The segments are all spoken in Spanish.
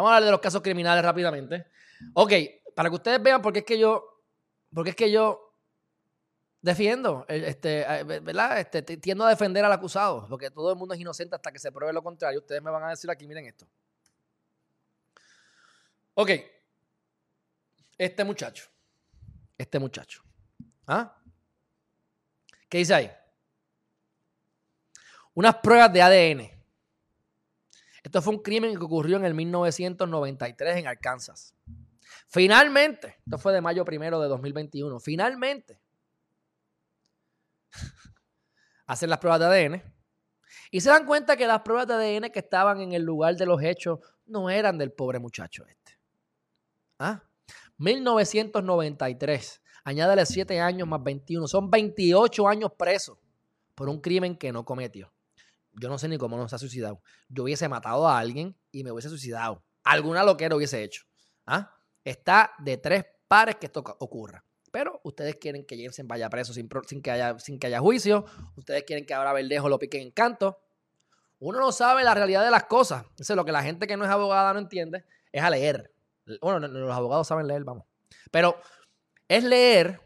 Vamos a hablar de los casos criminales rápidamente. Ok, para que ustedes vean por qué es que yo, porque es que yo defiendo, eh, este, eh, ¿verdad? Este, tiendo a defender al acusado, porque todo el mundo es inocente hasta que se pruebe lo contrario. Ustedes me van a decir aquí, miren esto. Ok, este muchacho, este muchacho, ¿ah? ¿Qué dice ahí? Unas pruebas de ADN. Esto fue un crimen que ocurrió en el 1993 en Arkansas. Finalmente, esto fue de mayo primero de 2021, finalmente hacen las pruebas de ADN y se dan cuenta que las pruebas de ADN que estaban en el lugar de los hechos no eran del pobre muchacho este. ¿Ah? 1993. Añádale 7 años más 21. Son 28 años preso por un crimen que no cometió. Yo no sé ni cómo no se ha suicidado. Yo hubiese matado a alguien y me hubiese suicidado. Alguna loquera hubiese hecho. ¿Ah? Está de tres pares que esto ocurra. Pero ustedes quieren que Jensen vaya preso sin, que haya, sin que haya juicio. Ustedes quieren que ahora Verdejo lo pique en canto. Uno no sabe la realidad de las cosas. Eso es lo que la gente que no es abogada no entiende. Es a leer. Bueno, los abogados saben leer, vamos. Pero es leer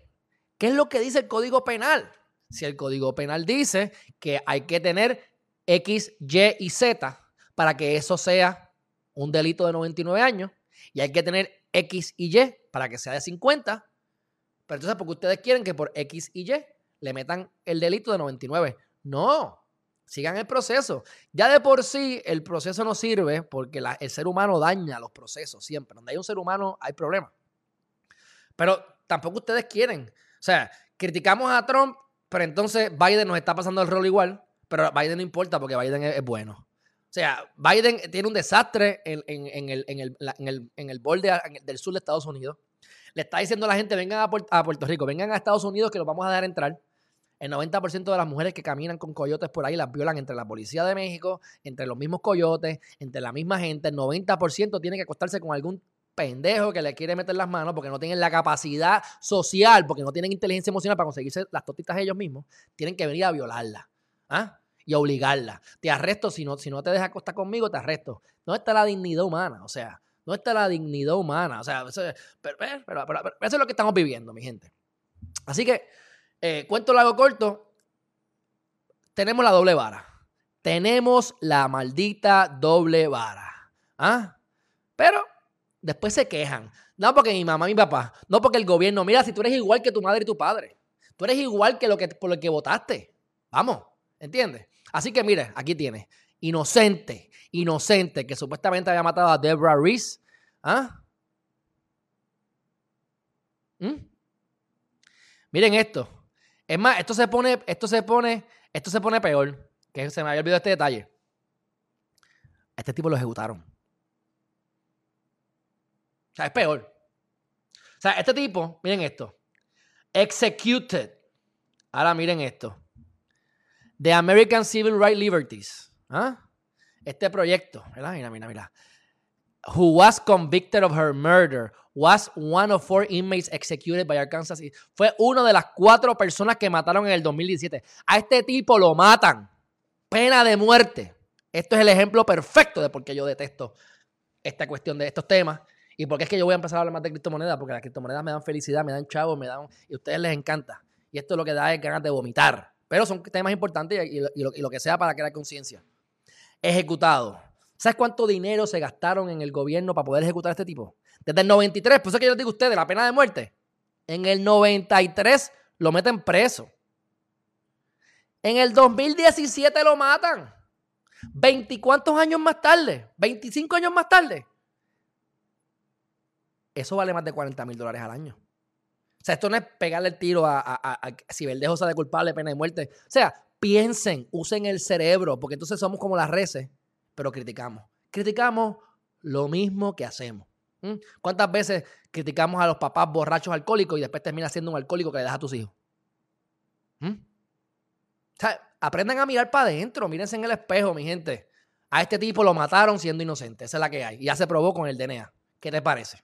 qué es lo que dice el Código Penal. Si el Código Penal dice que hay que tener X, Y y Z para que eso sea un delito de 99 años y hay que tener X y Y para que sea de 50. Pero entonces, porque ustedes quieren que por X y Y le metan el delito de 99. No, sigan el proceso. Ya de por sí el proceso no sirve porque el ser humano daña los procesos siempre. Donde hay un ser humano hay problemas. Pero tampoco ustedes quieren. O sea, criticamos a Trump, pero entonces Biden nos está pasando el rol igual, pero Biden no importa porque Biden es, bueno. O sea, Biden tiene un desastre en, el, en, el, borde del sur de Estados Unidos. Le está diciendo a la gente, vengan a, a Puerto Rico, vengan a Estados Unidos que los vamos a dejar entrar. El 90% de las mujeres que caminan con coyotes por ahí las violan entre la policía de México, entre los mismos coyotes, entre la misma gente. El 90% tiene que acostarse con algún pendejo que le quiere meter las manos porque no tienen la capacidad social, porque no tienen inteligencia emocional para conseguirse las totitas ellos mismos, tienen que venir a violarla ¿ah? Y obligarla. Te arresto si no, si no te dejas acostar conmigo, te arresto. No está la dignidad humana, o sea, no está la dignidad humana, o sea, eso, pero, eso es lo que estamos viviendo, mi gente. Así que, eh, cuento largo corto, tenemos la doble vara. Tenemos la maldita doble vara. ¿Ah? Pero después se quejan. No porque mi mamá, mi papá, no porque el gobierno. Mira, si tú eres igual que tu madre y tu padre, tú eres igual que lo que por lo que votaste. Vamos, ¿entiendes? Así que mire, aquí tienes. Inocente, inocente, que supuestamente había matado a Deborah Reese. ¿Ah? ¿Mm? Miren esto. Es más, esto se pone, esto se pone, esto se pone peor. Que se me había olvidado este detalle. Este tipo lo ejecutaron. O sea, es peor. O sea, este tipo, miren esto. Executed. Ahora miren esto. The American Civil Rights Liberties. ¿Ah? Este proyecto, ¿verdad? Mira, mira, mira. Who was convicted of her murder was one of four inmates executed by Arkansas. Fue una de las cuatro personas que mataron en el 2017. A este tipo lo matan. Pena de muerte. Esto es el ejemplo perfecto de por qué yo detesto esta cuestión de estos temas ¿Y por qué es que yo voy a empezar a hablar más de criptomonedas? Porque las criptomonedas me dan felicidad, me dan chavos, me dan. Y a ustedes les encanta. Y esto es lo que da es ganas de vomitar. Pero son temas importantes y, lo, que sea para crear conciencia. Ejecutado. ¿Sabes cuánto dinero se gastaron en el gobierno para poder ejecutar a este tipo? Desde el 93, por eso es que yo les digo a ustedes, la pena de muerte. En el 93 lo meten preso. En el 2017 lo matan. ¿Veinticuántos años más tarde? ¿25 años más tarde? eso vale más de 40 mil dólares al año. O sea, esto no es pegarle el tiro a, a, si Verdejo de culpable, pena de muerte. O sea, piensen, usen el cerebro, porque entonces somos como las reces, pero criticamos. Criticamos lo mismo que hacemos. ¿Cuántas veces criticamos a los papás borrachos alcohólicos y después termina siendo un alcohólico que le das a tus hijos? O sea, aprendan a mirar para adentro, mírense en el espejo, mi gente. A este tipo lo mataron siendo inocente, esa es la que hay. Y ya se probó con el DNA. ¿Qué te parece?